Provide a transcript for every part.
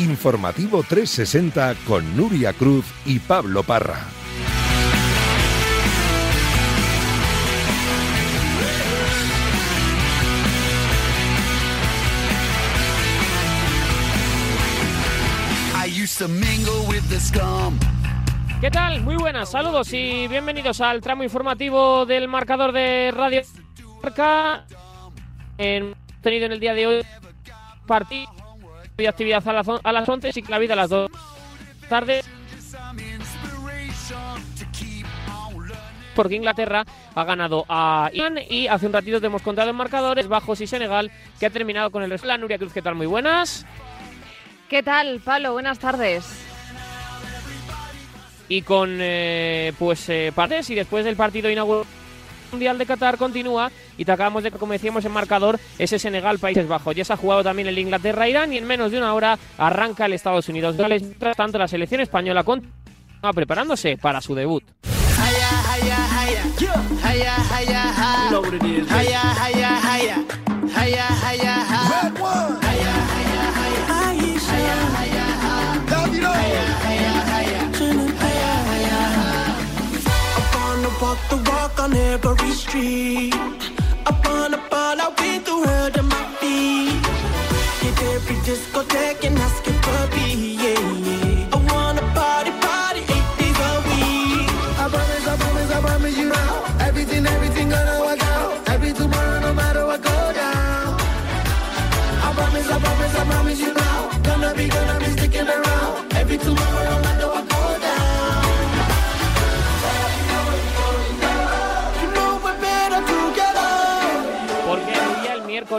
Informativo 360 con Nuria Cruz y Pablo Parra. ¿Qué tal? Muy buenas, saludos y bienvenidos al tramo informativo del marcador de Radio Marca. En, tenido en el día de hoy partido y actividad a las, a las 11 y vida a las 2 tarde. Porque Inglaterra ha ganado a Irán y hace un ratito te hemos contado en marcadores bajos y Senegal que ha terminado con el resto. La Nuria Cruz, ¿qué tal? Muy buenas. ¿Qué tal, Pablo? Buenas tardes y con eh, pues eh, partes y después del partido inaugural Mundial de Qatar continúa y te acabamos de, como decíamos en marcador, ese Senegal, Países Bajos. Ya se ha jugado también el Inglaterra-Irán y en menos de una hora arranca el Estados Unidos. Mientras tanto, la selección española continúa preparándose para su debut. walk the walk on every street. I wanna ball out with the world on my feet. Hit every discotheque and ask it for me, yeah.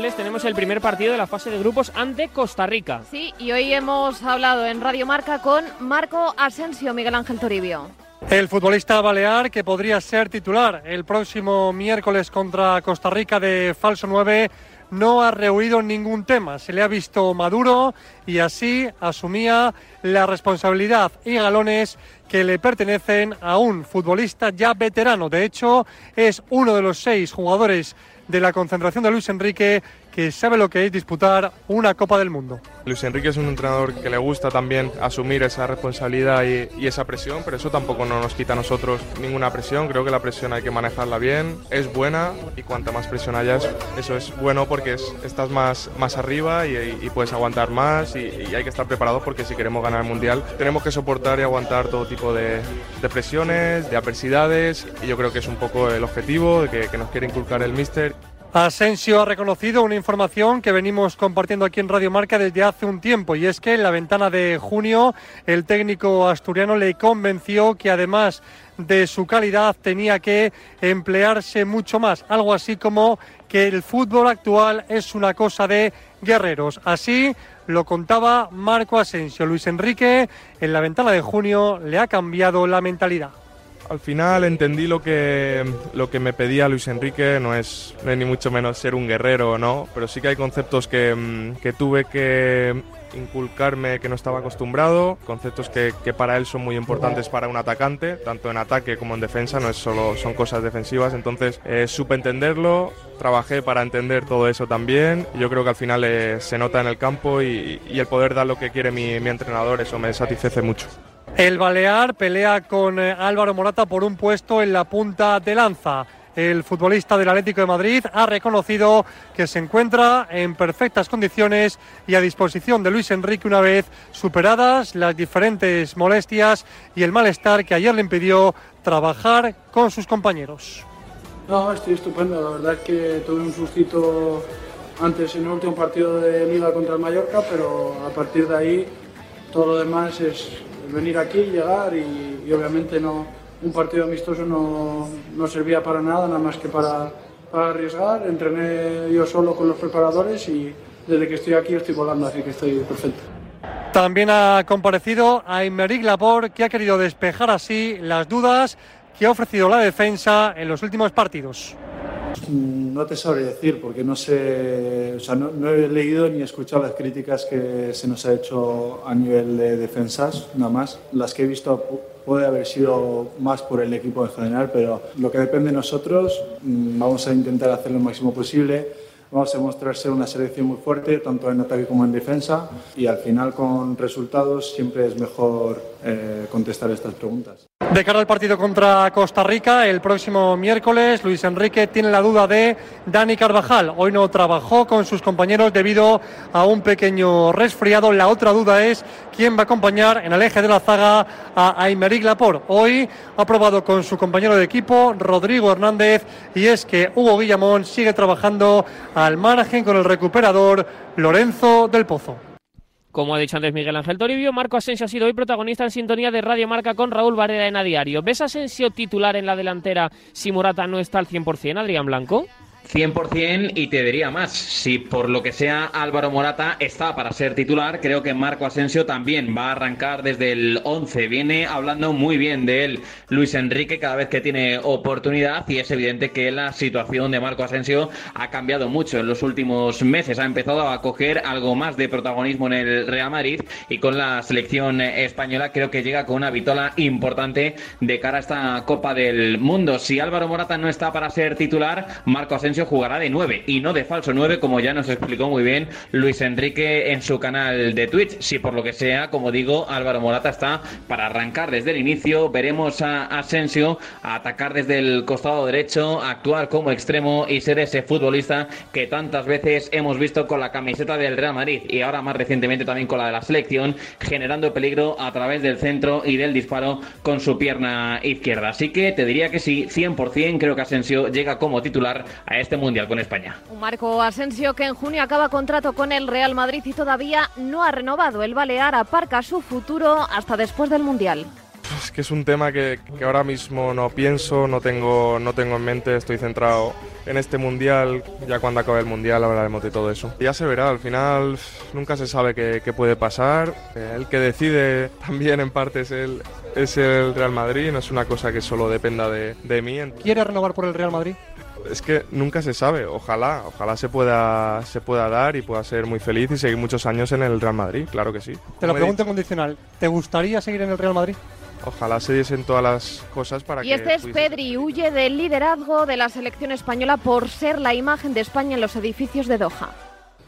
Tenemos el primer partido de la fase de grupos ante Costa Rica. Sí, y hoy hemos hablado en Radio Marca con Marco Asensio, Miguel Ángel Toribio. El futbolista balear que podría ser titular el próximo miércoles contra Costa Rica de falso 9 no ha rehuido ningún tema. Se le ha visto maduro y así asumía la responsabilidad y galones que le pertenecen a un futbolista ya veterano. De hecho, es uno de los seis jugadores de la concentración de Luis Enrique que sabe lo que es disputar una Copa del Mundo. Luis Enrique es un entrenador que le gusta también asumir esa responsabilidad y, esa presión, pero eso tampoco no nos quita a nosotros ninguna presión. Creo que la presión hay que manejarla bien, es buena y cuanta más presión hayas, eso es bueno porque estás más, más arriba y, puedes aguantar más y, hay que estar preparado porque si queremos ganar el Mundial tenemos que soportar y aguantar todo tipo de, presiones, de adversidades y yo creo que es un poco el objetivo que, que nos quiere inculcar el míster. Asensio ha reconocido una información que venimos compartiendo aquí en Radio Marca desde hace un tiempo y es que en la ventana de junio el técnico asturiano le convenció que además de su calidad tenía que emplearse mucho más, algo así como que el fútbol actual es una cosa de guerreros. Así lo contaba Marco Asensio. Luis Enrique en la ventana de junio le ha cambiado la mentalidad al final entendí lo que, lo que me pedía Luis Enrique, no es, ni mucho menos ser un guerrero, ¿no? Pero sí que hay conceptos que, mm, que tuve que inculcarme que no estaba acostumbrado, conceptos que, que, para él son muy importantes para un atacante, tanto en ataque como en defensa, no es solo son cosas defensivas, entonces eh, supe entenderlo, trabajé para entender todo eso también, yo creo que al final eh, se nota en el campo y, y, el poder dar lo que quiere mi, mi entrenador, eso me satisface mucho. El Balear pelea con eh, Álvaro Morata por un puesto en la punta de lanza. El futbolista del Atlético de Madrid ha reconocido que se encuentra en perfectas condiciones y a disposición de Luis Enrique una vez superadas las diferentes molestias y el malestar que ayer le impidió trabajar con sus compañeros. No, estoy estupendo. La verdad es que tuve un sustito antes en el último partido de Liga contra el Mallorca, pero a partir de ahí todo lo demás es venir aquí, llegar y, obviamente no, un partido amistoso no, no, servía para nada, nada más que para, para, arriesgar. Entrené yo solo con los preparadores y desde que estoy aquí estoy volando, así que estoy perfecto. También ha comparecido Aymeric Laporte, que ha querido despejar así las dudas que ha ofrecido la defensa en los últimos partidos. No te sabré decir porque no sé, o sea, no, he leído ni escuchado las críticas que se nos ha hecho a nivel de defensas, nada más. Las que he visto puede haber sido más por el equipo en general, pero lo que depende de nosotros, mm, vamos a intentar hacer lo máximo posible. vamos a mostrar ser una selección muy fuerte, tanto en ataque como en defensa, y al final con resultados siempre es mejor eh, contestar estas preguntas. De cara al partido contra Costa Rica, el próximo miércoles, Luis Enrique tiene la duda de Dani Carvajal. Hoy no trabajó con sus compañeros debido a un pequeño resfriado. La otra duda es quién va a acompañar en el eje de la zaga a Aymeric Laporte. Hoy ha probado con su compañero de equipo, Rodrigo Hernández, y es que Hugo Guillamón sigue trabajando al margen con el recuperador Lorenzo del Pozo. Como ha dicho antes Miguel Ángel Toribio, Marco Asensio ha sido hoy protagonista en sintonía de Radio Marca con Raúl Varela en A Diario. ¿Ves Asensio titular en la delantera si Morata no está al 100%, Adrián Blanco? 100% y te diría más, si por lo que sea Álvaro Morata está para ser titular, creo que Marco Asensio también va a arrancar desde el 11. Viene hablando muy bien de él Luis Enrique cada vez que tiene oportunidad y es evidente que la situación de Marco Asensio ha cambiado mucho en los últimos meses. Ha empezado a coger algo más de protagonismo en el Real Madrid y con la selección española creo que llega con una vitola importante de cara a esta Copa del Mundo. Si Álvaro Morata no está para ser titular, Marco Asensio jugará de 9 y no de falso 9, como ya nos explicó muy bien Luis Enrique en su canal de Twitch. Si por lo que sea, como digo, Álvaro Morata está para arrancar desde el inicio. Veremos a Asensio atacar desde el costado derecho, actuar como extremo y ser ese futbolista que tantas veces hemos visto con la camiseta del Real Madrid y ahora más recientemente también con la de la selección, generando peligro a través del centro y del disparo con su pierna izquierda. Así que te diría que sí, 100% creo que Asensio llega como titular a este Mundial con España. Marco Asensio que en junio acaba contrato con el Real Madrid y todavía no ha renovado. El Balear aparca su futuro hasta después del Mundial. Es que es un tema que, que, ahora mismo no pienso, no tengo, no tengo en mente, estoy centrado en este mundial. Ya cuando acabe el mundial hablaremos de todo eso. Ya se verá, al final nunca se sabe qué, qué puede pasar. El que decide también en parte es el, es el Real Madrid, no es una cosa que solo dependa de, de mí. ¿Quiere renovar por el Real Madrid? Es que nunca se sabe. Ojalá, ojalá se pueda, se pueda dar y pueda ser muy feliz y seguir muchos años en el Real Madrid, claro que sí. Te lo pregunto condicional. ¿Te gustaría seguir en el Real Madrid? Ojalá se diesen todas las cosas para y que. Y este es Pedri, huye del liderazgo de la selección española por ser la imagen de España en los edificios de Doha.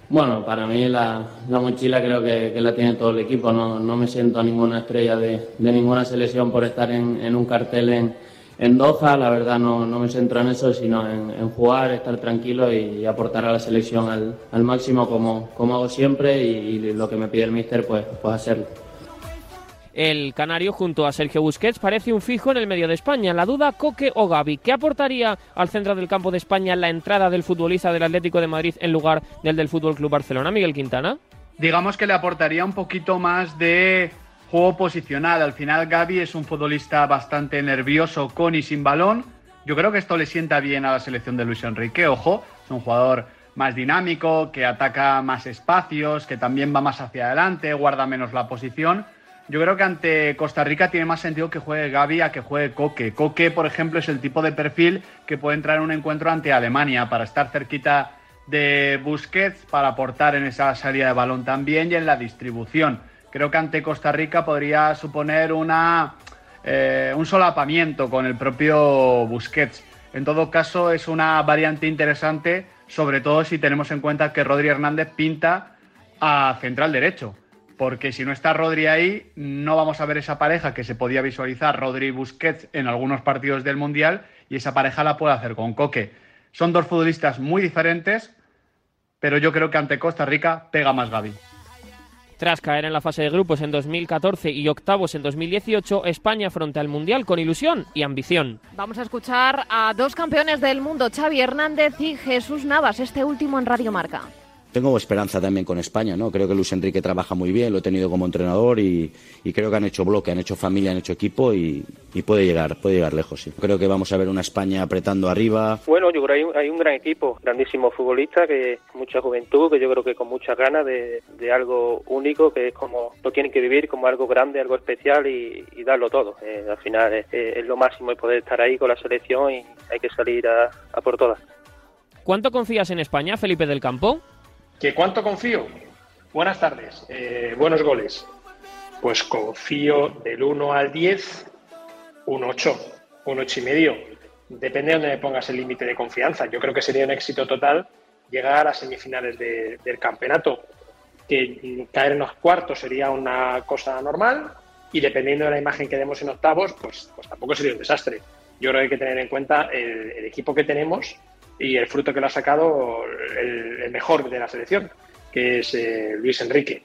Bueno, para mí la, la mochila creo que, que, la tiene todo el equipo. No, no me siento a ninguna estrella de, de ninguna selección por estar en, en un cartel en, en Doha, la verdad no, no me centro en eso, sino en, en, jugar, estar tranquilo y aportar a la selección al, al máximo como, como, hago siempre y, y, lo que me pide el míster, pues, pues hacerlo. El canario junto a Sergio Busquets parece un fijo en el medio de España. La duda Coque o Gaby. ¿Qué aportaría al centro del campo de España la entrada del futbolista del Atlético de Madrid en lugar del del Fútbol Club Barcelona, Miguel Quintana? Digamos que le aportaría un poquito más de juego posicional. Al final Gaby es un futbolista bastante nervioso con y sin balón. Yo creo que esto le sienta bien a la selección de Luis Enrique. Ojo, es un jugador más dinámico, que ataca más espacios, que también va más hacia adelante, guarda menos la posición. Yo creo que ante Costa Rica tiene más sentido que juegue Gaby a que juegue Coque. Coque, por ejemplo, es el tipo de perfil que puede entrar en un encuentro ante Alemania para estar cerquita de Busquets, para aportar en esa salida de balón también y en la distribución creo que ante Costa Rica podría suponer una, eh, un solapamiento con el propio Busquets. En todo caso, es una variante interesante, sobre todo si tenemos en cuenta que Rodri Hernández pinta a central derecho. Porque si no está Rodri ahí, no vamos a ver esa pareja que se podía visualizar Rodri y Busquets en algunos partidos del Mundial y esa pareja la puede hacer con Coque. Son dos futbolistas muy diferentes, pero yo creo que ante Costa Rica pega más Gaby. Tras caer en la fase de grupos en 2014 y octavos en 2018, España afronta el Mundial con ilusión y ambición. Vamos a escuchar a dos campeones del mundo, Xavi Hernández y Jesús Navas, este último en Radio Marca. Tengo esperanza también con España, ¿no? Creo que Luis Enrique trabaja muy bien, lo he tenido como entrenador y, y creo que han hecho bloque, han hecho familia, han hecho equipo y, y, puede llegar, puede llegar lejos, sí. Creo que vamos a ver una España apretando arriba. Bueno, yo creo que hay un, hay un gran equipo, grandísimo futbolista, que mucha juventud, que yo creo que con muchas ganas de, de algo único, que es como lo tienen que vivir como algo grande, algo especial y, y darlo todo. Eh, al final es, es, lo máximo y poder estar ahí con la selección y hay que salir a, a por todas. ¿Cuánto confías en España, Felipe del Campo? ¿Que cuánto confío? Buenas tardes, eh, buenos goles. Pues confío del 1 al 10, un 8, un 8 y medio. Depende de donde me pongas el límite de confianza. Yo creo que sería un éxito total llegar a semifinales de- del campeonato, que caer en los cuartos sería una cosa normal y dependiendo de la imagen que demos en octavos, pues, pues tampoco sería un desastre. Yo creo que hay que tener en cuenta el equipo que tenemos y el fruto que lo ha sacado el, mejor de la selección, que es eh, Luis Enrique.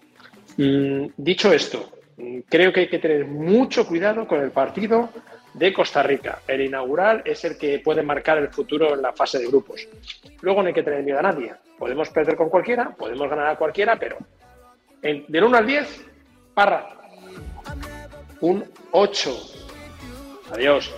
Mm, dicho esto, mm, creo que hay que tener mucho cuidado con el partido de Costa Rica. El inaugural es el que puede marcar el futuro en la fase de grupos. Luego no hay que tener miedo a nadie. Podemos perder con cualquiera, podemos ganar a cualquiera, pero en- del 1 al 10, Parra, un 8. Adiós.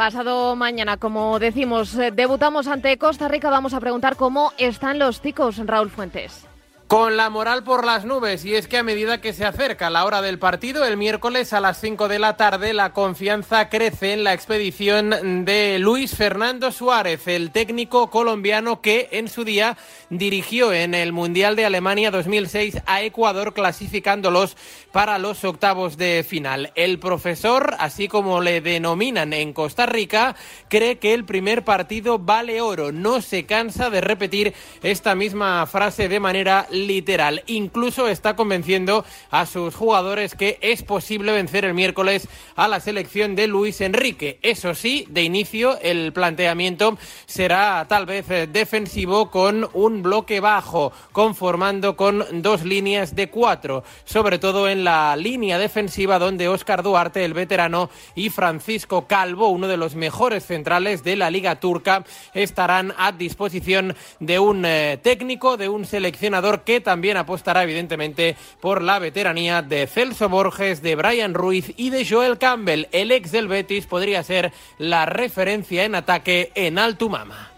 Pasado mañana, como decimos, eh, debutamos ante Costa Rica. Vamos a preguntar cómo están los ticos, Raúl Fuentes. Con la moral por las nubes, y es que a medida que se acerca la hora del partido, el miércoles a las 5 de la tarde, la confianza crece en la expedición de Luis Fernando Suárez, el técnico colombiano que en su día dirigió en el Mundial de Alemania 2006 a Ecuador, clasificándolos para los octavos de final. El profesor, así como le denominan en Costa Rica, cree que el primer partido vale oro. No se cansa de repetir esta misma frase de manera literal. Incluso está convenciendo a sus jugadores que es posible vencer el miércoles a la selección de Luis Enrique. Eso sí, de inicio el planteamiento será tal vez eh, defensivo con un bloque bajo, conformando con dos líneas de cuatro, sobre todo en la línea defensiva donde Óscar Duarte, el veterano, y Francisco Calvo, uno de los mejores centrales de la Liga Turca, estarán a disposición de un eh, técnico, de un seleccionador que también apostará evidentemente por la veteranía de Celso Borges, de Brian Ruiz y de Joel Campbell. El ex del Betis podría ser la referencia en ataque en Altumama.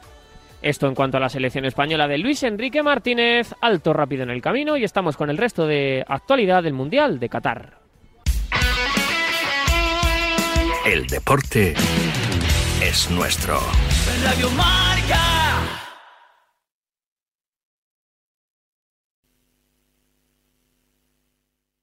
Esto en cuanto a la selección española de Luis Enrique Martínez, alto rápido en el camino y estamos con el resto de actualidad del Mundial de Qatar. El deporte es nuestro. Radio Marca.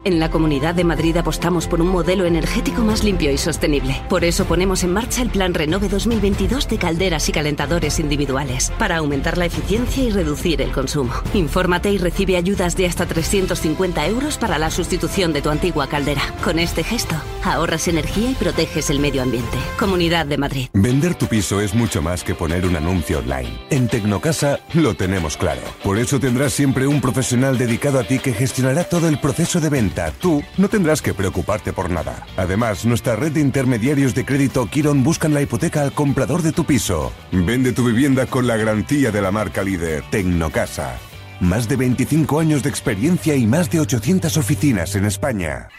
En la Comunidad de Madrid apostamos por un modelo energético más limpio y sostenible. Por eso ponemos en marcha el Plan Renove 2022 de calderas y calentadores individuales, para aumentar la eficiencia y reducir el consumo. Infórmate y recibe ayudas de hasta 350 euros para la sustitución de tu antigua caldera. Con este gesto, ahorras energía y proteges el medio ambiente. Comunidad de Madrid. Vender tu piso es mucho más que poner un anuncio online. En Tecnocasa lo tenemos claro. Por eso tendrás siempre un profesional dedicado a ti que gestionará todo el proceso de venta. Tú no tendrás que preocuparte por nada. Además, nuestra red de intermediarios de crédito Kiron buscan la hipoteca al comprador de tu piso. Vende tu vivienda con la garantía de la marca líder Tecnocasa. Más de 25 años de experiencia y más de 800 oficinas en España.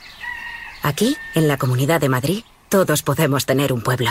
Aquí, en la Comunidad de Madrid, todos podemos tener un pueblo.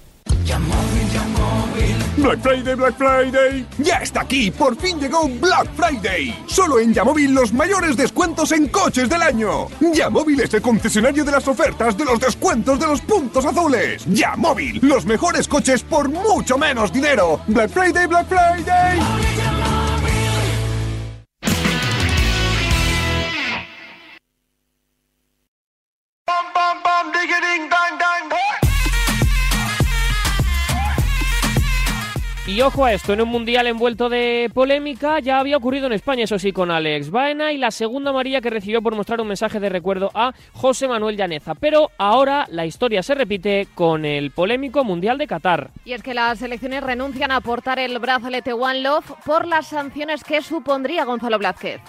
Black Friday, Black Friday. Ya está aquí, por fin llegó Black Friday. Solo en Yamóvil los mayores descuentos en coches del año. Yamóvil es el concesionario de las ofertas de los descuentos de los puntos azules. Yamóvil, los mejores coches por mucho menos dinero. Black Friday, Black Friday. Ojo a esto, en un mundial envuelto de polémica, ya había ocurrido en España, eso sí, con Alex Baena y la segunda amarilla que recibió por mostrar un mensaje de recuerdo a José Manuel Llaneza. Pero ahora la historia se repite con el polémico Mundial de Qatar. Y es que las selecciones renuncian a aportar el brazalete One Love por las sanciones que supondría Gonzalo Blázquez.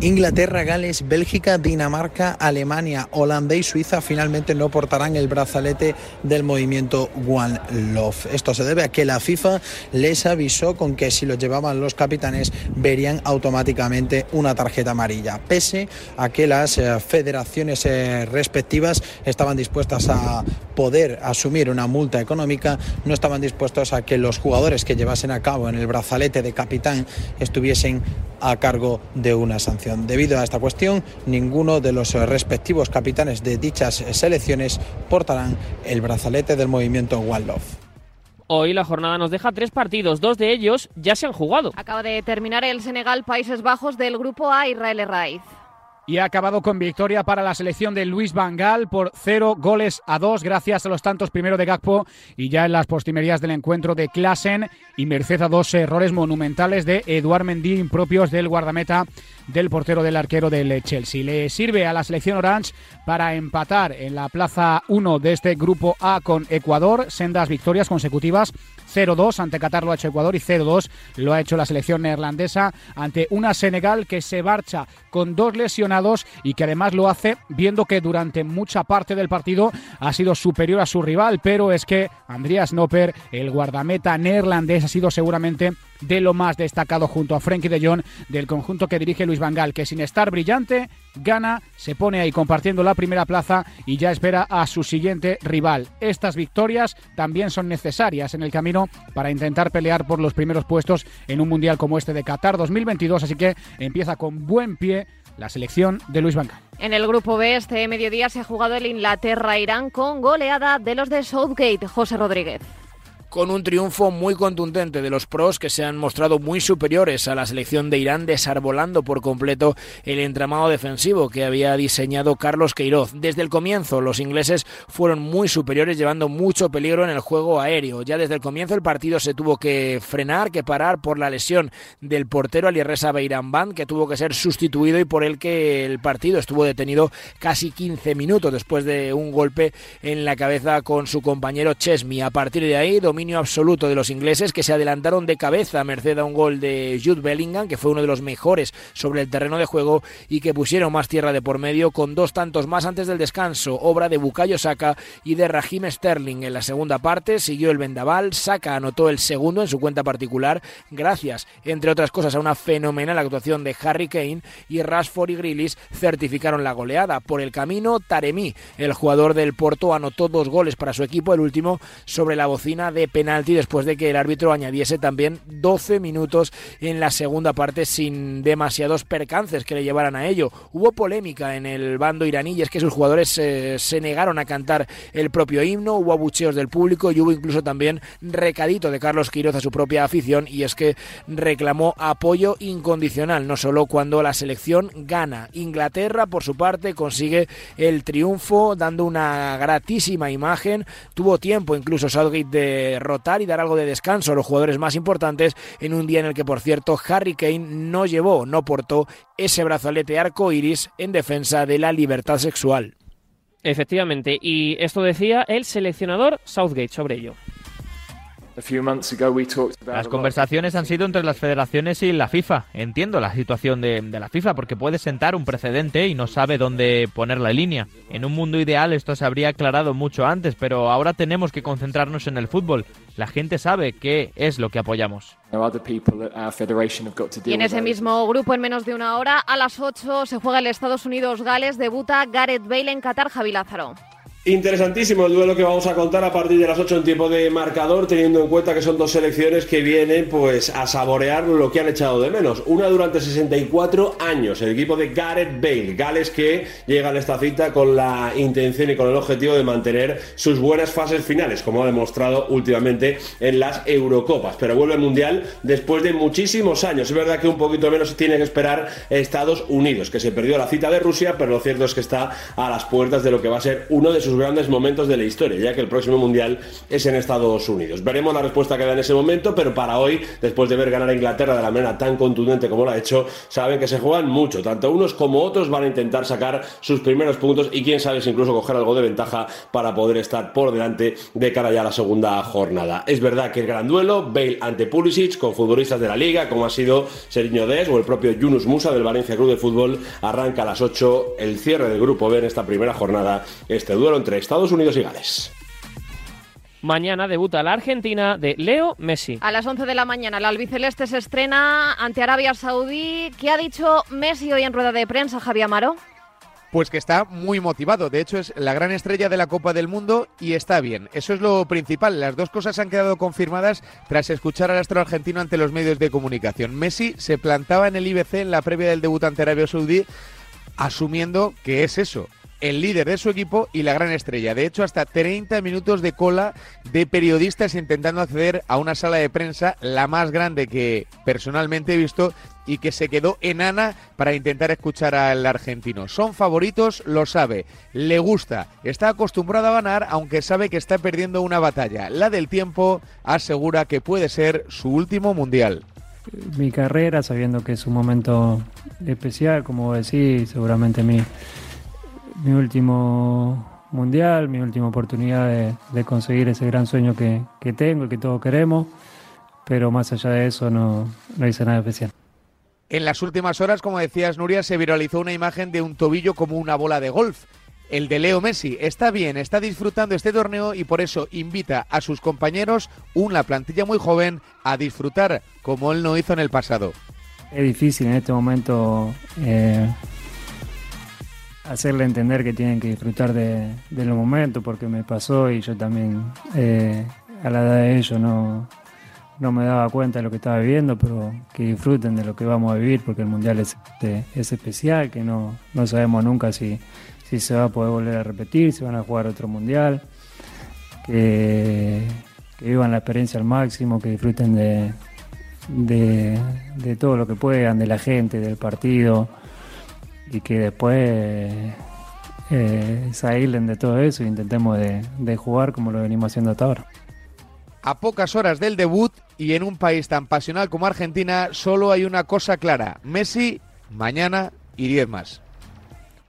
Inglaterra, Gales, Bélgica, Dinamarca, Alemania, Holanda y Suiza finalmente no portarán el brazalete del movimiento One Love. Esto se debe a que la FIFA les avisó con que si lo llevaban los capitanes verían automáticamente una tarjeta amarilla, pese a que las eh, federaciones eh, respectivas estaban dispuestas a poder asumir una multa económica, no estaban dispuestos a que los jugadores que llevasen a cabo en el brazalete de capitán estuviesen a cargo de una sanción. Debido a esta cuestión, ninguno de los respectivos capitanes de dichas selecciones portarán el brazalete del movimiento One Love. Hoy la jornada nos deja tres partidos, dos de ellos ya se han jugado. Acaba de terminar el Senegal Países Bajos del grupo A Israel Raiz y ha acabado con victoria para la selección de Luis Vangal por cero goles a dos gracias a los tantos primero de Gakpo y ya en las postimerías del encuentro de Klassen y merced a dos errores monumentales de Eduard Mendy impropios del guardameta del portero del arquero del Chelsea. Le sirve a la selección Orange para empatar en la plaza 1 de este grupo A con Ecuador, sendas victorias consecutivas 0-2 ante Qatar lo ha hecho Ecuador y 0-2 lo ha hecho la selección neerlandesa ante una Senegal que se marcha con dos lesionados y que además lo hace viendo que durante mucha parte del partido ha sido superior a su rival, pero es que Andreas Nopper, el guardameta neerlandés, ha sido seguramente de lo más destacado junto a Frenkie de Jong del conjunto que dirige Luis Vangal, que sin estar brillante, gana, se pone ahí compartiendo la primera plaza y ya espera a su siguiente rival. Estas victorias también son necesarias en el camino para intentar pelear por los primeros puestos en un mundial como este de Qatar 2022, así que empieza con buen pie la selección de Luis Vangal. En el grupo B este mediodía se ha jugado el Inglaterra-Irán con goleada de los de Southgate, José Rodríguez con un triunfo muy contundente de los pros que se han mostrado muy superiores a la selección de Irán, desarbolando por completo el entramado defensivo que había diseñado Carlos Queiroz. Desde el comienzo, los ingleses fueron muy superiores, llevando mucho peligro en el juego aéreo. Ya desde el comienzo, el partido se tuvo que frenar, que parar por la lesión del portero Alireza Beiramband, que tuvo que ser sustituido y por el que el partido estuvo detenido casi 15 minutos después de un golpe en la cabeza con su compañero Chesmi. A partir de ahí, dominio absoluto de los ingleses que se adelantaron de cabeza a merced a un gol de Jude Bellingham, que fue uno de los mejores sobre el terreno de juego y que pusieron más tierra de por medio con dos tantos más antes del descanso, obra de Bukayo Saka y de Raheem Sterling. En la segunda parte siguió el vendaval, Saka anotó el segundo en su cuenta particular, gracias, entre otras cosas, a una fenomenal actuación de Harry Kane y Rashford y Grealish certificaron la goleada. Por el camino, Taremi, el jugador del Porto, anotó dos goles para su equipo, el último sobre la bocina de penalti después de que el árbitro añadiese también 12 minutos en la segunda parte sin demasiados percances que le llevaran a ello. Hubo polémica en el bando iraní y es que sus jugadores eh, se negaron a cantar el propio himno, hubo abucheos del público y hubo incluso también recadito de Carlos Quiroz a su propia afición y es que reclamó apoyo incondicional, no solo cuando la selección gana. Inglaterra, por su parte, consigue el triunfo dando una gratísima imagen. Tuvo tiempo incluso Southgate de rotar y dar algo de descanso a los jugadores más importantes en un día en el que, por cierto, Harry Kane no llevó, no portó ese brazalete arco iris en defensa de la libertad sexual. Efectivamente, y esto decía el seleccionador Southgate sobre ello. Las conversaciones han sido entre las federaciones y la FIFA. Entiendo la situación de, la FIFA porque puede sentar un precedente y no sabe dónde poner la línea. En un mundo ideal esto se habría aclarado mucho antes, pero ahora tenemos que concentrarnos en el fútbol. La gente sabe qué es lo que apoyamos. Y en ese mismo grupo, en menos de una hora, a las 8 se juega el Estados Unidos-Gales, debuta Gareth Bale en Qatar, Javi Lázaro. Interesantísimo el duelo que vamos a contar a partir de las 8 en tiempo de marcador, teniendo en cuenta que son dos selecciones que vienen pues a saborear lo que han echado de menos. Una durante 64 años, el equipo de Gareth Bale, Gales que llega a esta cita con la intención y con el objetivo de mantener sus buenas fases finales, como ha demostrado últimamente en las Eurocopas. Pero vuelve al Mundial después de muchísimos años. Es verdad que un poquito menos tiene que esperar Estados Unidos, que se perdió la cita de Rusia, pero lo cierto es que está a las puertas de lo que va a ser uno de sus grandes momentos de la historia, ya que el próximo Mundial es en Estados Unidos. Veremos la respuesta que da en ese momento, pero para hoy, después de ver ganar a Inglaterra de la manera tan contundente como lo ha hecho, saben que se juegan mucho. Tanto unos como otros van a intentar sacar sus primeros puntos y quién sabe si incluso coger algo de ventaja para poder estar por delante de cara ya a la segunda jornada. Es verdad que el gran duelo, Bale ante Pulisic, con futbolistas de la liga, como ha sido Seriño Des o el propio Yunus Musa del Valencia Club de Fútbol, arranca a las 8 el cierre del grupo B en esta primera jornada. Este duelo entre Estados Unidos y Gales. Mañana debuta la Argentina de Leo Messi. A las 11 de la mañana, la albiceleste se estrena ante Arabia Saudí. ¿Qué ha dicho Messi hoy en rueda de prensa, Javier Amaro? Pues que está muy motivado. De hecho, es la gran estrella de la Copa del Mundo y está bien. Eso es lo principal. Las dos cosas han quedado confirmadas tras escuchar al astro argentino ante los medios de comunicación. Messi se plantaba en el IBC en la previa del debut ante Arabia Saudí asumiendo que es eso, el líder de su equipo y la gran estrella. De hecho, hasta 30 minutos de cola de periodistas intentando acceder a una sala de prensa, la más grande que personalmente he visto y que se quedó enana para intentar escuchar al argentino. Son favoritos, lo sabe, le gusta, está acostumbrado a ganar, aunque sabe que está perdiendo una batalla. La del tiempo asegura que puede ser su último mundial mi carrera, sabiendo que es un momento especial, como decís, seguramente mi, mi último mundial, mi última oportunidad de, conseguir ese gran sueño que, tengo y que todos queremos, pero más allá de eso no, no hice nada especial. En las últimas horas, como decías Nuria, se viralizó una imagen de un tobillo como una bola de golf el de Leo Messi. Está bien, está disfrutando este torneo y por eso invita a sus compañeros, una plantilla muy joven, a disfrutar como él no hizo en el pasado. Es difícil en este momento eh, hacerle entender que tienen que disfrutar de, los momentos porque me pasó y yo también eh, a la edad de ellos no, no me daba cuenta de lo que estaba viviendo, pero que disfruten de lo que vamos a vivir porque el Mundial es, este, es especial, que no, no sabemos nunca si si se va a poder volver a repetir, si van a jugar otro mundial, que, vivan la experiencia al máximo, que disfruten de, de, todo lo que puedan, de la gente, del partido, y que después eh, se aíslen de todo eso e intentemos de, de jugar como lo venimos haciendo hasta ahora. A pocas horas del debut y en un país tan pasional como Argentina, solo hay una cosa clara. Messi, mañana y 10 más.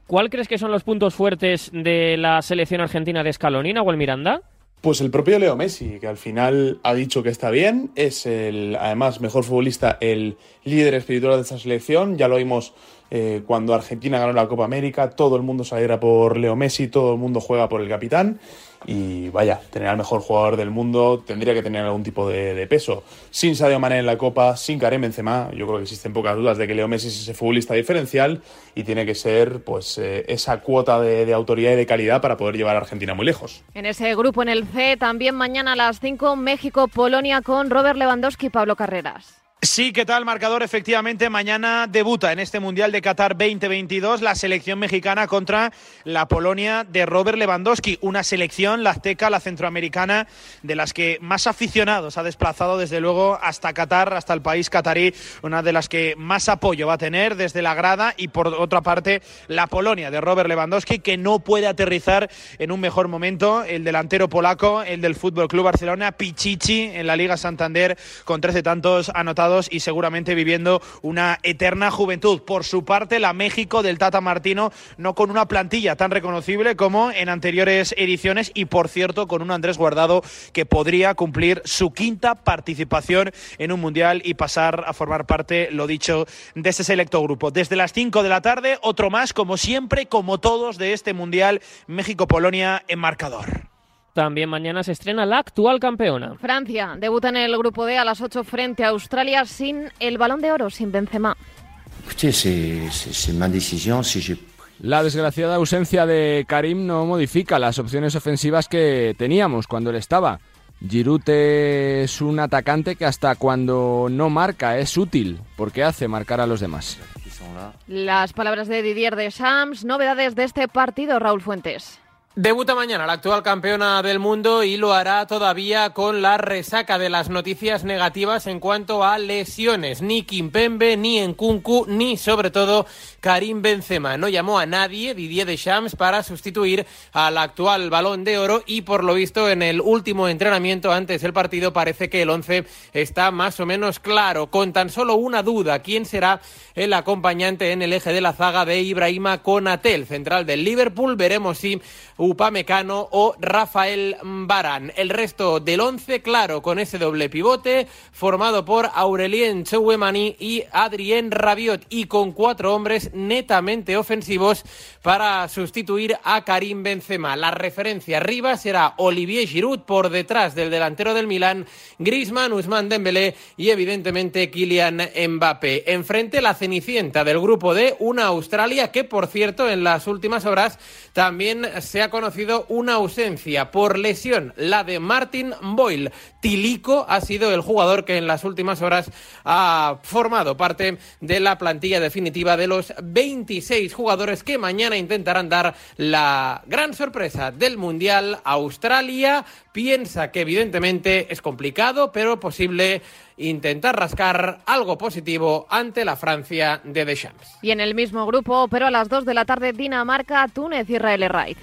¿Cuál crees que son los puntos fuertes de la selección argentina de Scaloni, el Miranda? Pues el propio Leo Messi, que al final ha dicho que está bien, es el, además, mejor futbolista, el líder espiritual de esta selección. Ya lo vimos eh, cuando Argentina ganó la Copa América, todo el mundo se alegra por Leo Messi, todo el mundo juega por el capitán y vaya, tener al mejor jugador del mundo tendría que tener algún tipo de, peso. Sin Sadio Mané en la Copa, sin Karim Benzema, yo creo que existen pocas dudas de que Leo Messi es ese futbolista diferencial y tiene que ser pues eh, esa cuota de, de, autoridad y de calidad para poder llevar a Argentina muy lejos. En ese grupo en el C, también mañana a las 5, México-Polonia con Robert Lewandowski y Pablo Carreras. Sí, ¿qué tal, marcador? Efectivamente, mañana debuta en este Mundial de Qatar 2022 la selección mexicana contra la Polonia de Robert Lewandowski, una selección, la azteca, la centroamericana, de las que más aficionados ha desplazado desde luego hasta Qatar, hasta el país catarí, una de las que más apoyo va a tener desde la grada y por otra parte la Polonia de Robert Lewandowski, que no puede aterrizar en un mejor momento, el delantero polaco, el del Fútbol Club Barcelona, Pichichi en la Liga Santander con 13 tantos anotados y seguramente viviendo una eterna juventud. Por su parte, la México del Tata Martino, no con una plantilla tan reconocible como en anteriores ediciones y, por cierto, con un Andrés Guardado que podría cumplir su quinta participación en un Mundial y pasar a formar parte, lo dicho, de este selecto grupo. Desde las 5 de la tarde, otro más, como siempre, como todos de este Mundial México-Polonia en marcador. También mañana se estrena la actual campeona. Francia debuta en el grupo D a las 8 frente a Australia sin el balón de oro, sin Benzema. La desgraciada ausencia de Karim no modifica las opciones ofensivas que teníamos cuando él estaba. Giroud es un atacante que hasta cuando no marca es útil porque hace marcar a los demás. Las palabras de Didier Deschamps, novedades de este partido, Raúl Fuentes. Debuta mañana la actual campeona del mundo y lo hará todavía con la resaca de las noticias negativas en cuanto a lesiones. Ni Kimpembe, ni Nkunku, ni sobre todo Karim Benzema. No llamó a nadie, Didier Deschamps, para sustituir al actual balón de oro y por lo visto en el último entrenamiento antes del partido parece que el 11 está más o menos claro. Con tan solo una duda, ¿quién será el acompañante en el eje de la zaga de Ibrahima Konatel, central del Liverpool? Veremos si Upamecano o Rafael Barán. El resto del once, claro, con ese doble pivote, formado por Aurelien Chouemani y Adrien Rabiot, y con cuatro hombres netamente ofensivos para sustituir a Karim Benzema. La referencia arriba será Olivier Giroud por detrás del delantero del Milán, Griezmann, Usman Dembélé y evidentemente Kylian Mbappé. Enfrente la cenicienta del grupo D, una Australia que por cierto en las últimas horas también se ha ha conocido una ausencia por lesión, la de Martin Boyle. Tilico ha sido el jugador que en las últimas horas ha formado parte de la plantilla definitiva de los 26 jugadores que mañana intentarán dar la gran sorpresa del Mundial. Australia piensa que evidentemente es complicado, pero posible intentar rascar algo positivo ante la Francia de Deschamps. Y en el mismo grupo, pero a las 2 de la tarde, Dinamarca, Túnez, Israel Raid.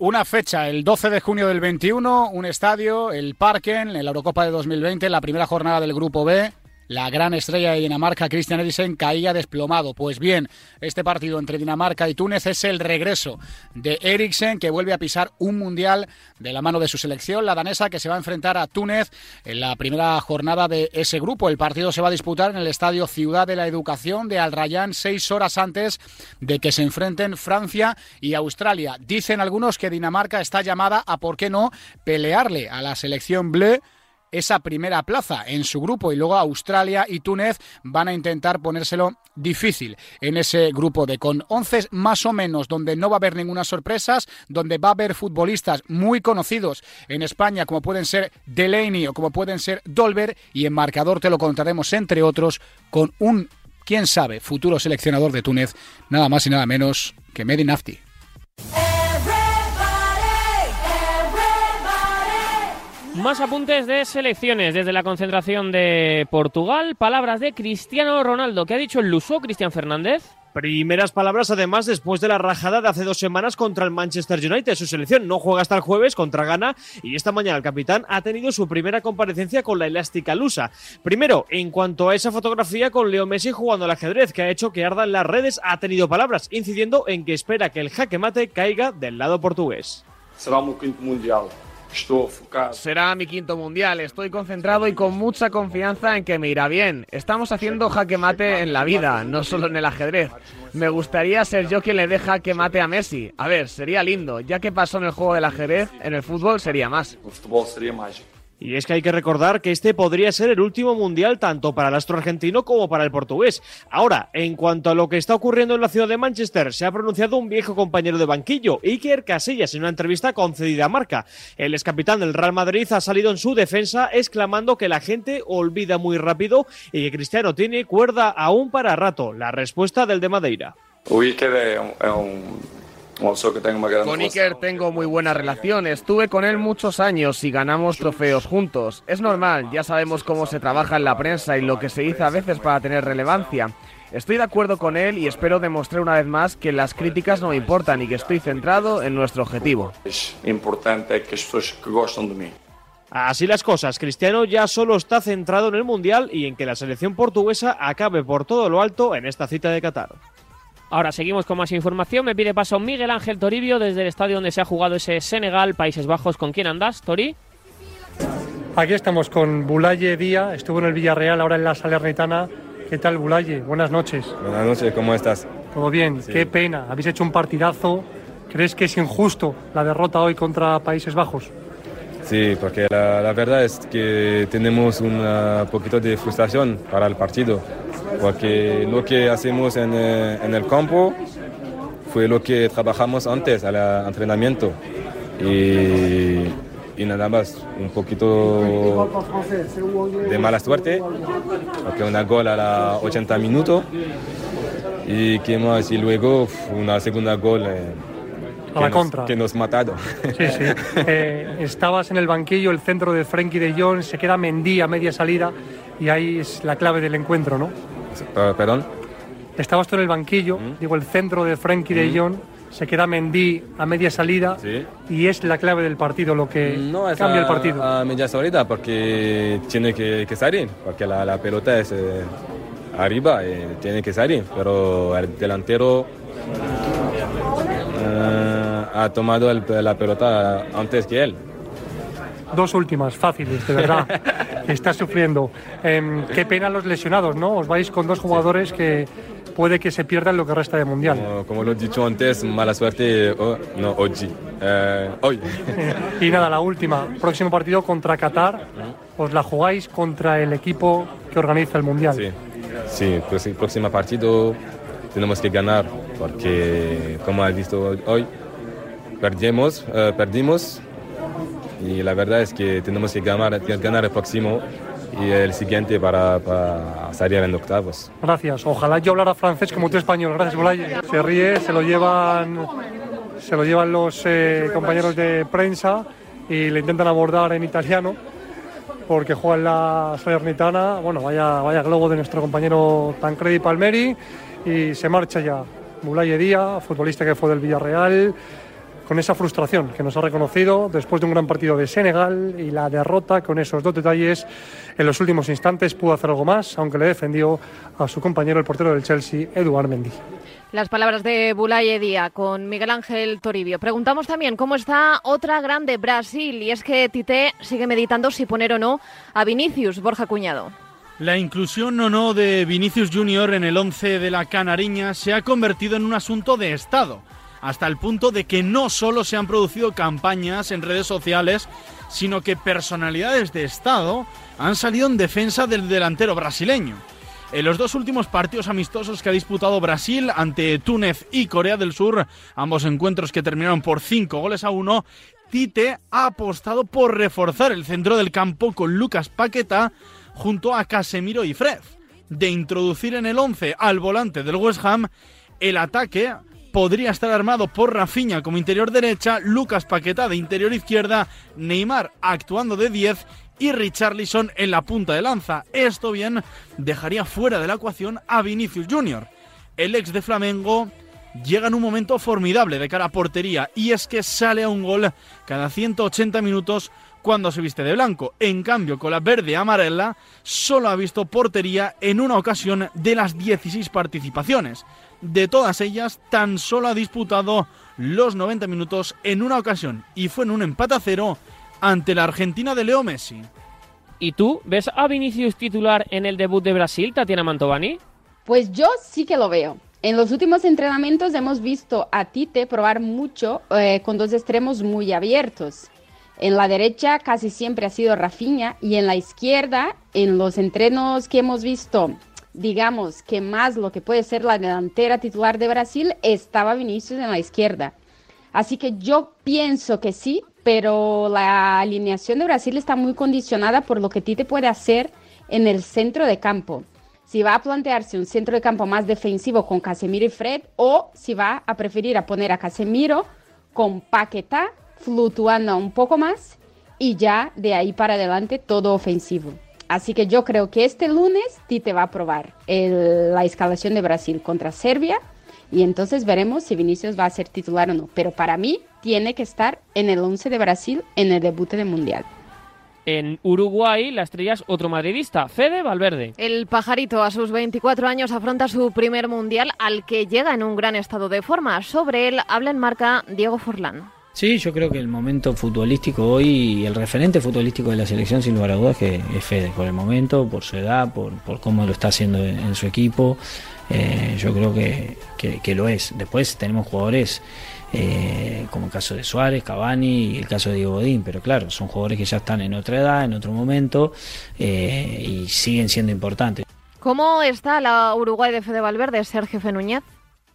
Una fecha, el 12 de junio del 21, un estadio, el Parken, en la Eurocopa de 2020, la primera jornada del Grupo B. La gran estrella de Dinamarca, Christian Eriksen, caía desplomado. Pues bien, este partido entre Dinamarca y Túnez es el regreso de Eriksen, que vuelve a pisar un mundial de la mano de su selección, la danesa, que se va a enfrentar a Túnez en la primera jornada de ese grupo. El partido se va a disputar en el estadio Ciudad de la Educación de Al Rayyan, seis horas antes de que se enfrenten Francia y Australia. Dicen algunos que Dinamarca está llamada a, ¿por qué no?, pelearle a la selección bleu esa primera plaza en su grupo y luego Australia y Túnez van a intentar ponérselo difícil en ese grupo de con 11 más o menos donde no va a haber ninguna sorpresas, donde va a haber futbolistas muy conocidos en España como pueden ser Delaney o como pueden ser Dolber y en marcador te lo contaremos entre otros con un quién sabe futuro seleccionador de Túnez, nada más y nada menos que Medi Nafti. Más apuntes de selecciones desde la concentración de Portugal. Palabras de Cristiano Ronaldo. ¿Qué ha dicho el luso Cristian Fernández? Primeras palabras, además, después de la rajada de hace dos semanas contra el Manchester United. Su selección no juega hasta el jueves contra Ghana y esta mañana el capitán ha tenido su primera comparecencia con la elástica lusa. Primero, en cuanto a esa fotografía con Leo Messi jugando al ajedrez, que ha hecho que ardan las redes, ha tenido palabras, incidiendo en que espera que el jaque mate caiga del lado portugués. Será un quinto mundial. Será mi quinto mundial. Estoy concentrado y con mucha confianza en que me irá bien. Estamos haciendo jaque mate en la vida, no solo en el ajedrez. Me gustaría ser yo quien le dé jaque mate a Messi. A ver, sería lindo. Ya que pasó en el juego del ajedrez, en el fútbol sería más. Y es que hay que recordar que este podría ser el último mundial tanto para el astro argentino como para el portugués. Ahora, en cuanto a lo que está ocurriendo en la ciudad de Manchester, se ha pronunciado un viejo compañero de banquillo, Iker Casillas, en una entrevista concedida a Marca. El ex capitán del Real Madrid ha salido en su defensa exclamando que la gente olvida muy rápido y que Cristiano tiene cuerda aún para rato. La respuesta del de Madeira. O um, Con. Iker tengo muy buena relación. Estuve con él muchos años y ganamos trofeos juntos. Es normal, ya sabemos cómo se trabaja en la prensa y lo que se dice a veces para tener relevancia. Estoy de acuerdo con él y espero demostrar una vez más que las críticas no me importan y que estoy centrado en nuestro objetivo. O importante que pessoas que gostam de mim Así las cosas, Cristiano ya solo está centrado en el Mundial y en que la selección portuguesa acabe por todo lo alto en esta cita de Qatar. Ahora seguimos con más información. Me pide paso Miguel Ángel Toribio desde el estadio donde se ha jugado ese Senegal, Países Bajos. ¿Con quién andas, Tori? Aquí estamos con Bulaye Díaz, estuvo en el Villarreal, ahora en la Salernitana. ¿Qué tal, Bulaye? Buenas noches. Buenas noches, ¿cómo estás? Todo bien, Sí. qué pena. Habéis hecho un partidazo. ¿Crees que es injusto la derrota hoy contra Países Bajos? Sí, porque la, la verdad es que tenemos un ah, poquito de frustración para el partido, porque lo que hacemos en, eh, en el campo fue lo que trabajamos antes al entrenamiento y, y nada más, un poquito de mala suerte, porque una gol a la 80 minutos y qué más, y luego una segunda gol eh, A que la nos- contra. que nos matado. Sí, sí. Eh, estabas en el banquillo, el centro de Frenkie de Jong, se queda Mendy a media salida y ahí es la clave del encuentro, ¿no? Per- Perdón. Estabas tú en el banquillo, digo, el centro de Frenkie de Jong, se queda Mendy a media salida Sí. y es la clave del partido, lo que No, es cambia a, el partido. a media salida porque tiene que, que salir, porque la, la pelota es eh, arriba y tiene que salir, pero el delantero eh, ha tomado el- la pelota antes que él. Dos últimas, fáciles, de verdad. Estás sufriendo. Em, qué pena los lesionados, ¿no? Os vais con dos jugadores que puede que se pierdan lo que resta de Mundial. Como, como lo he dicho antes, mala suerte, oh, no, hoy. Eh, hoy. Y nada, la última. Próximo partido contra Qatar. Os la jugáis contra el equipo que organiza el Mundial. Sí, sí, pues próximo partido tenemos que ganar, porque como has visto hoy, perdimos, eh, perdimos y la verdad es que tenemos que ganar, ganar el próximo y el siguiente para, para salir en octavos. Gracias. Ojalá yo hablara francés como tú español. Gracias, Bolaye. Se ríe, se lo llevan, se lo llevan los eh, compañeros de prensa y le intentan abordar en italiano porque juega en la Salernitana. Bueno, vaya, vaya globo de nuestro compañero Tancredi Palmeri y se marcha ya. Bulaye Díaz, futbolista que fue del Villarreal, con esa frustración que nos ha reconocido después de un gran partido de Senegal y la derrota con esos dos detalles en los últimos instantes pudo hacer algo más, aunque le defendió a su compañero el portero del Chelsea, Eduard Mendy. Las palabras de Bulaye Díaz con Miguel Ángel Toribio. Preguntamos también cómo está otra grande Brasil y es que Tite sigue meditando si poner o no a Vinicius, Borja Cuñado. La inclusión o no de Vinicius Junior en el 11 de la Canariña se ha convertido en un asunto de Estado, hasta el punto de que no solo se han producido campañas en redes sociales, sino que personalidades de Estado han salido en defensa del delantero brasileño. En los dos últimos partidos amistosos que ha disputado Brasil ante Túnez y Corea del Sur, ambos encuentros que terminaron por cinco goles a uno, Tite ha apostado por reforzar el centro del campo con Lucas Paqueta junto a Casemiro y Fred. De introducir en el 11 al volante del West Ham, el ataque podría estar armado por Rafinha como interior derecha, Lucas Paqueta de interior izquierda, Neymar actuando de 10 y Richarlison en la punta de lanza. Esto bien dejaría fuera de la ecuación a Vinicius Jr. El ex de Flamengo llega en un momento formidable de cara a portería y es que sale a un gol cada 180 minutos cuando se viste de blanco. En cambio, con la verde amarela, solo ha visto portería en una ocasión de las 16 participaciones. De todas ellas, tan solo ha disputado los 90 minutos en una ocasión y fue en un empate a cero ante la Argentina de Leo Messi. ¿Y tú ves a Vinicius titular en el debut de Brasil, Tatiana Mantovani? Pues yo sí que lo veo. En los últimos entrenamientos hemos visto a Tite probar mucho eh, con dos extremos muy abiertos. En la derecha casi siempre ha sido Rafinha y en la izquierda, en los entrenos que hemos visto, digamos que más lo que puede ser la delantera titular de Brasil, estaba Vinicius en la izquierda. Así que yo pienso que sí, pero la alineación de Brasil está muy condicionada por lo que Tite puede hacer en el centro de campo. Si va a plantearse un centro de campo más defensivo con Casemiro y Fred o si va a preferir a poner a Casemiro con Paquetá fluctuando un poco más y ya de ahí para adelante todo ofensivo. Así que yo creo que este lunes Tite va a probar el, la escalación de Brasil contra Serbia y entonces veremos si Vinicius va a ser titular o no. Pero para mí tiene que estar en el 11 de Brasil en el debut de Mundial. En Uruguay, la estrella es otro madridista, Fede Valverde. El pajarito a sus 24 años afronta su primer mundial al que llega en un gran estado de forma. Sobre él habla en marca Diego Forlán. Sí, yo creo que el momento futbolístico hoy, el referente futbolístico de la selección, sin lugar a dudas, que es Fede, por el momento, por su edad, por, por cómo lo está haciendo en su equipo. Eh, yo creo que, que, lo es. Después tenemos jugadores eh, como el caso de Suárez, Cavani y el caso de Diego Godín, pero claro, son jugadores que ya están en otra edad, en otro momento eh, y siguen siendo importantes. ¿Cómo está la Uruguay de Fede Valverde, Sergio Núñez?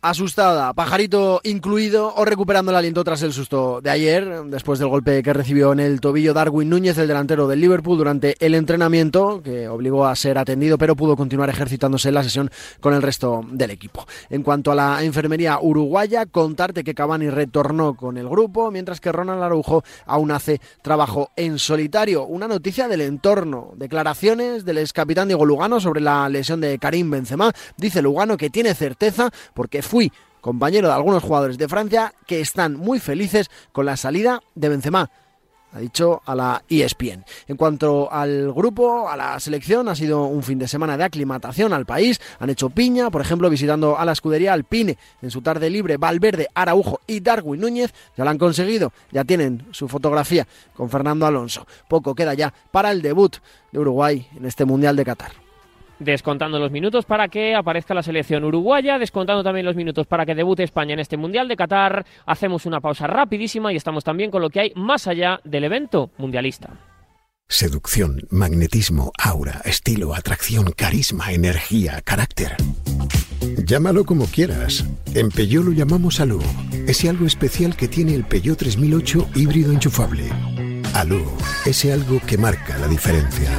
Asustada, pajarito incluido o recuperando el aliento tras el susto de ayer, después del golpe que recibió en el tobillo Darwin Núñez, el delantero del Liverpool, durante el entrenamiento, que obligó a ser atendido, pero pudo continuar ejercitándose en la sesión con el resto del equipo. En cuanto a la enfermería uruguaya, contarte que Cavani retornó con el grupo, mientras que Ronald Araujo aún hace trabajo en solitario. Una noticia del entorno, declaraciones del ex capitán Diego Lugano sobre la lesión de Karim Benzema. Dice Lugano que tiene certeza porque fui compañero de algunos jugadores de Francia que están muy felices con la salida de Benzema ha dicho a la ESPN. En cuanto al grupo, a la selección, ha sido un fin de semana de aclimatación al país. Han hecho piña, por ejemplo, visitando a la escudería Alpine en su tarde libre. Valverde, Araujo y Darwin Núñez ya lo han conseguido. Ya tienen su fotografía con Fernando Alonso. Poco queda ya para el debut de Uruguay en este Mundial de Qatar descontando los minutos para que aparezca la selección uruguaya, descontando también los minutos para que debute España en este Mundial de Qatar. Hacemos una pausa rapidísima y estamos también con lo que hay más allá del evento mundialista. Seducción, magnetismo, aura, estilo, atracción, carisma, energía, carácter. Llámalo como quieras. En Peugeot lo llamamos Alú. Ese algo especial que tiene el Peugeot 3008 híbrido enchufable. Alú, ese algo que marca la diferencia.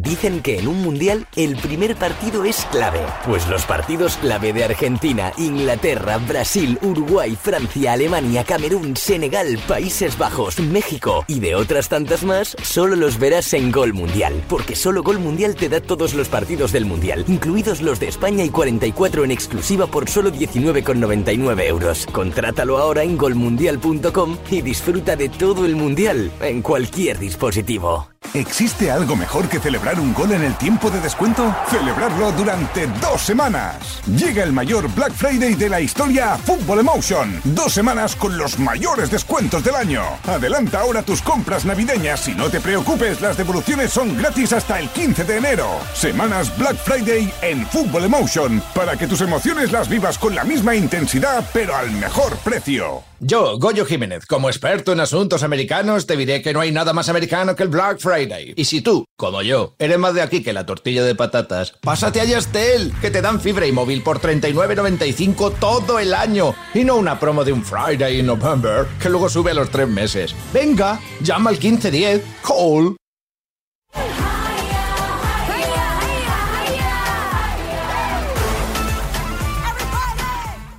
Dicen que en un mundial el primer partido es clave. Pues los partidos clave de Argentina, Inglaterra, Brasil, Uruguay, Francia, Alemania, Camerún, Senegal, Países Bajos, México y de otras tantas más, solo los verás en Gol Mundial. Porque solo Gol Mundial te da todos los partidos del mundial, incluidos los de España y 44 en exclusiva por solo 19,99 euros. Contrátalo ahora en golmundial.com y disfruta de todo el mundial en cualquier dispositivo. ¿Existe algo mejor que celebrar un gol en el tiempo de descuento? Celebrarlo durante dos semanas. Llega el mayor Black Friday de la historia a Football Emotion. Dos semanas con los mayores descuentos del año. Adelanta ahora tus compras navideñas y no te preocupes, las devoluciones son gratis hasta el 15 de enero. Semanas Black Friday en Football Emotion para que tus emociones las vivas con la misma intensidad pero al mejor precio. Yo, Goyo Jiménez, como experto en asuntos americanos, te diré que no hay nada más americano que el Black Friday. Y si tú, como yo, eres más de aquí que la tortilla de patatas, pásate a Yastel, que te dan fibra y móvil por 39.95 todo el año. Y no una promo de un Friday in November, que luego sube a los tres meses. Venga, llama al 1510, call.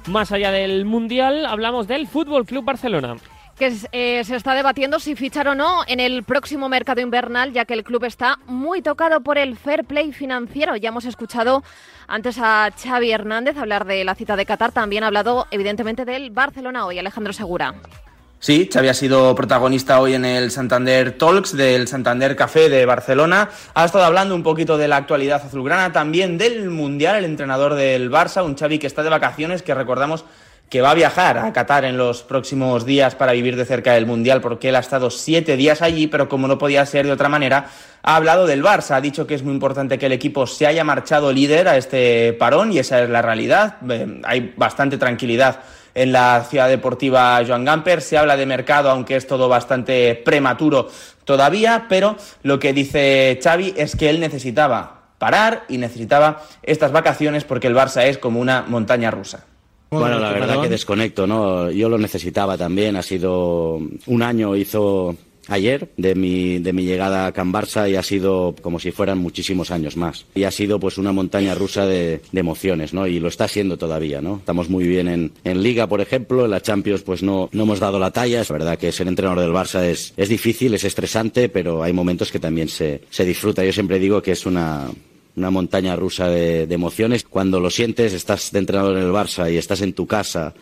Más allá del Mundial, hablamos del Fútbol Club Barcelona que eh, se está debatiendo si fichar o no en el próximo mercado invernal, ya que el club está muy tocado por el fair play financiero. Ya hemos escuchado antes a Xavi Hernández hablar de la cita de Qatar, también ha hablado evidentemente del Barcelona hoy, Alejandro Segura. Sí, Xavi ha sido protagonista hoy en el Santander Talks del Santander Café de Barcelona. Ha estado hablando un poquito de la actualidad azulgrana, también del Mundial, el entrenador del Barça, un Xavi que está de vacaciones, que recordamos que va a viajar a Qatar en los próximos días para vivir de cerca del Mundial, porque él ha estado siete días allí, pero como no podía ser de otra manera, ha hablado del Barça, ha dicho que es muy importante que el equipo se haya marchado líder a este parón y esa es la realidad. Eh, hay bastante tranquilidad en la ciudad deportiva Joan Gamper. Se habla de mercado, aunque es todo bastante prematuro todavía, pero lo que dice Xavi es que él necesitaba parar y necesitaba estas vacaciones porque el Barça es como una montaña rusa. Bueno, la verdad que desconecto, ¿no? Yo lo necesitaba también. Ha sido un año, hizo ayer de mi, de mi llegada a Can Barça y ha sido como si fueran muchísimos años más. Y ha sido pues una montaña rusa de, emociones, ¿no? Y lo está siendo todavía, ¿no? Estamos muy bien en, en, Liga, por ejemplo, en la Champions pues no, no hemos dado la talla. Es verdad que ser entrenador del Barça es, es difícil, es estresante, pero hay momentos que también se, se disfruta. Yo siempre digo que es una, una montaña rusa de, de, emociones. Cuando lo sientes, estás de entrenador en el Barça y estás en tu casa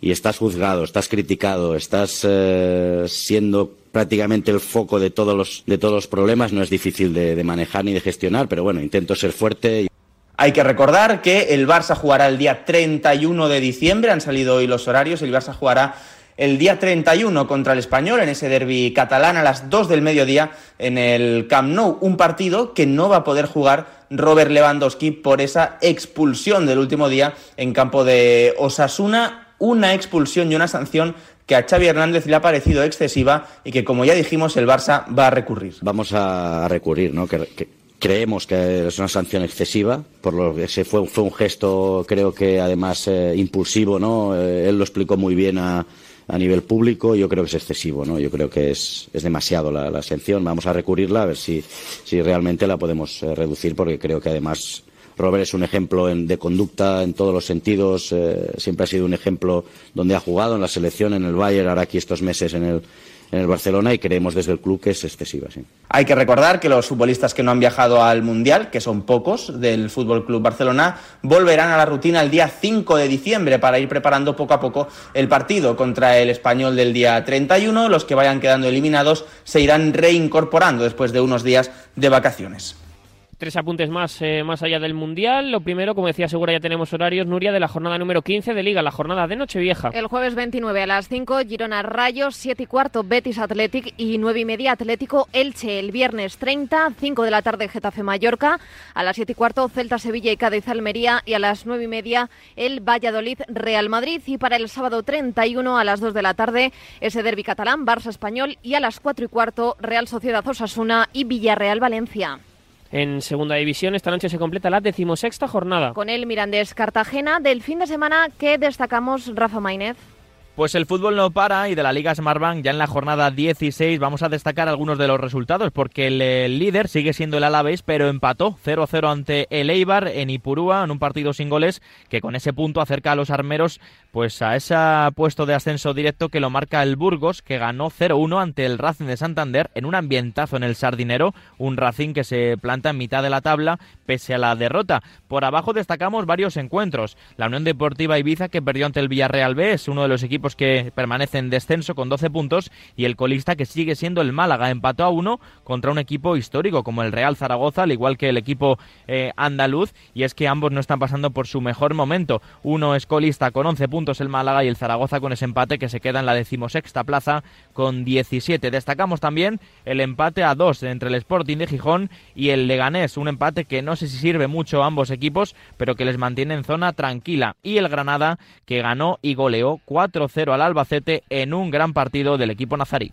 y estás juzgado, estás criticado, estás eh, siendo prácticamente el foco de todos los, de todos los problemas, no es difícil de, manejar ni de gestionar, pero bueno, intento ser fuerte. Hay que recordar que el Barça jugará el día 31 de diciembre, han salido hoy los horarios, el Barça jugará el día 31 contra el Español en ese derby catalán a las 2 del mediodía en el Camp Nou, un partido que no va a poder jugar Robert Lewandowski por esa expulsión del último día en campo de Osasuna, una expulsión y una sanción que a Xavi Hernández le ha parecido excesiva y que, como ya dijimos, el Barça va a recurrir. Vamos a recurrir, ¿no? Que, creemos que es una sanción excesiva, por lo que se fue, fue un gesto, creo que además eh, impulsivo, ¿no? Eh, él lo explicó muy bien a, a nivel público, yo creo que es excesivo, ¿no? Yo creo que es, es demasiado la, la sanción. Vamos a recurrirla a ver si, si realmente la podemos eh, reducir, porque creo que además Robert es un ejemplo en, de conducta en todos los sentidos. Eh, siempre ha sido un ejemplo donde ha jugado en la selección, en el Bayern, ahora aquí estos meses en el, en el Barcelona y creemos desde el club que es excesiva. Hay que recordar que los futbolistas que no han viajado al Mundial, que son pocos del Fútbol Club Barcelona, volverán a la rutina el día 5 de diciembre para ir preparando poco a poco el partido contra el Español del día 31. Los que vayan quedando eliminados se irán reincorporando después de unos días de vacaciones. Tres apuntes más, eh, más allá del Mundial. Lo primero, como decía Segura, ya tenemos horarios, Nuria, de la jornada número 15 de Liga, la jornada de Nochevieja. El jueves 29 a las 5, Girona Rayos, 7 y cuarto Betis Athletic y 9 y media Atlético Elche. El viernes 30, 5 de la tarde Getafe Mallorca, a las 7 y cuarto Celta Sevilla y Cádiz Almería y a las 9 y media el Valladolid Real Madrid. Y para el sábado 31 a las 2 de la tarde ese derbi catalán, Barça Español y a las 4 y cuarto Real Sociedad Osasuna y Villarreal Valencia. En segunda división, esta noche se completa la decimosexta jornada. Con el Mirandés Cartagena del fin de semana que destacamos Rafa Mainez. Pues el fútbol no para y de la Liga Smartbank ya en la jornada 16 vamos a destacar algunos de los resultados porque el, líder sigue siendo el Alavés pero empató 0-0 ante el Eibar en Ipurúa en un partido sin goles que con ese punto acerca a los armeros pues a ese puesto de ascenso directo que lo marca el Burgos que ganó 0-1 ante el Racing de Santander en un ambientazo en el Sardinero, un Racing que se planta en mitad de la tabla pese a la derrota. Por abajo destacamos varios encuentros. La Unión Deportiva Ibiza que perdió ante el Villarreal B es uno de los equipos que permanece en descenso con 12 puntos y el colista que sigue siendo el Málaga empató a uno contra un equipo histórico como el Real Zaragoza, al igual que el equipo eh, andaluz, y es que ambos no están pasando por su mejor momento. Uno es colista con 11 puntos el Málaga y el Zaragoza con ese empate que se queda en la decimosexta plaza con 17. Destacamos también el empate a dos entre el Sporting de Gijón y el Leganés, un empate que no sé si sirve mucho a ambos equipos, pero que les mantiene en zona tranquila. Y el Granada que ganó y goleó 4-0 al Albacete en un gran partido del equipo nazarí.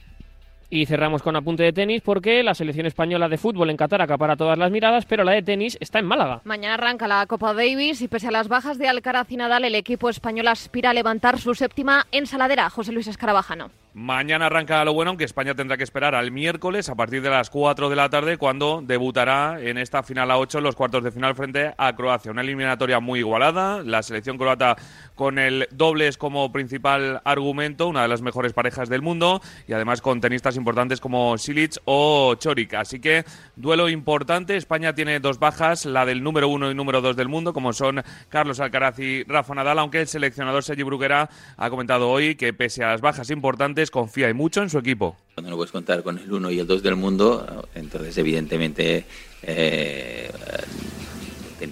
Y cerramos con apunte de tenis porque la selección española de fútbol en Qatar acapara todas las miradas, pero la de tenis está en Málaga. Mañana arranca la Copa Davis y pese a las bajas de Alcaraz y Nadal, el equipo español aspira a levantar su séptima ensaladera. José Luis Escarabajano. Mañana arranca lo bueno, aunque España tendrá que esperar al miércoles a partir de las 4 de la tarde cuando debutará en esta final a 8 los cuartos de final frente a Croacia. Una eliminatoria muy igualada, la selección croata con el dobles como principal argumento, una de las mejores parejas del mundo y además con tenistas importantes como Silic o Chorik. Así que duelo importante, España tiene dos bajas, la del número uno y número dos del mundo como son Carlos Alcaraz y Rafa Nadal, aunque el seleccionador Sergi Bruguera ha comentado hoy que pese a las bajas importantes confía y mucho en su equipo. Cuando no puedes contar con el 1 y el 2 del mundo, entonces evidentemente eh,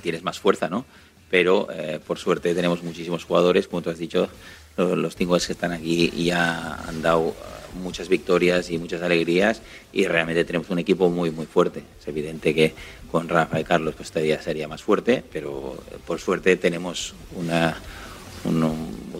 tienes más fuerza, ¿no? Pero eh, por suerte tenemos muchísimos jugadores, como tú has dicho, los, cinco que están aquí ya han dado eh, muchas victorias y muchas alegrías y realmente tenemos un equipo muy muy fuerte. Es evidente que con Rafa y Carlos pues todavía sería más fuerte, pero por suerte tenemos una,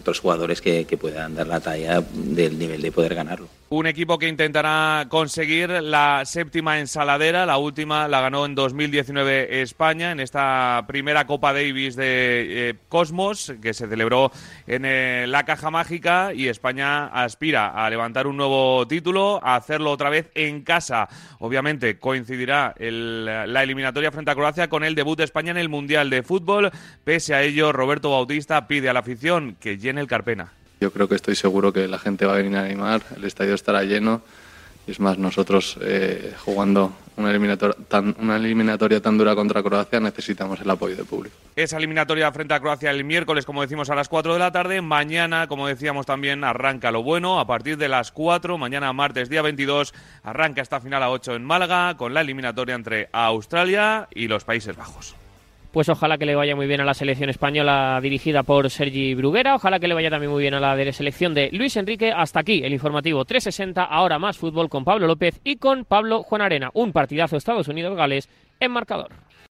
otros jugadores que, puedan dar la talla del nivel de poder ganarlo. Un equipo que intentará conseguir la séptima ensaladera, la última la ganó en 2019 España, en esta primera Copa Davis de eh, Cosmos, que se celebró en eh, la Caja Mágica, y España aspira a levantar un nuevo título, a hacerlo otra vez en casa. Obviamente coincidirá la eliminatoria frente a Croacia con el debut de España en el Mundial de Fútbol. Pese a ello, Roberto Bautista pide a la afición que llene el Carpena. Yo creo que estoy seguro que la gente va a venir a animar, el estadio estará lleno. Y es más, nosotros eh, jugando una eliminatoria, tan, una eliminatoria tan dura contra Croacia necesitamos el apoyo del público. Esa eliminatoria frente a Croacia el miércoles, como decimos, a las 4 de la tarde. Mañana, como decíamos también, arranca lo bueno. A partir de las 4, mañana martes día 22, arranca esta final a 8 en Málaga con la eliminatoria entre Australia y los Países Bajos pues ojalá que le vaya muy bien a la selección española dirigida por Sergi Bruguera, ojalá que le vaya también muy bien a la de selección de Luis Enrique. Hasta aquí el informativo 360, ahora más fútbol con Pablo López y con Pablo Juan Arena. Un partidazo Estados Unidos-Gales en marcador.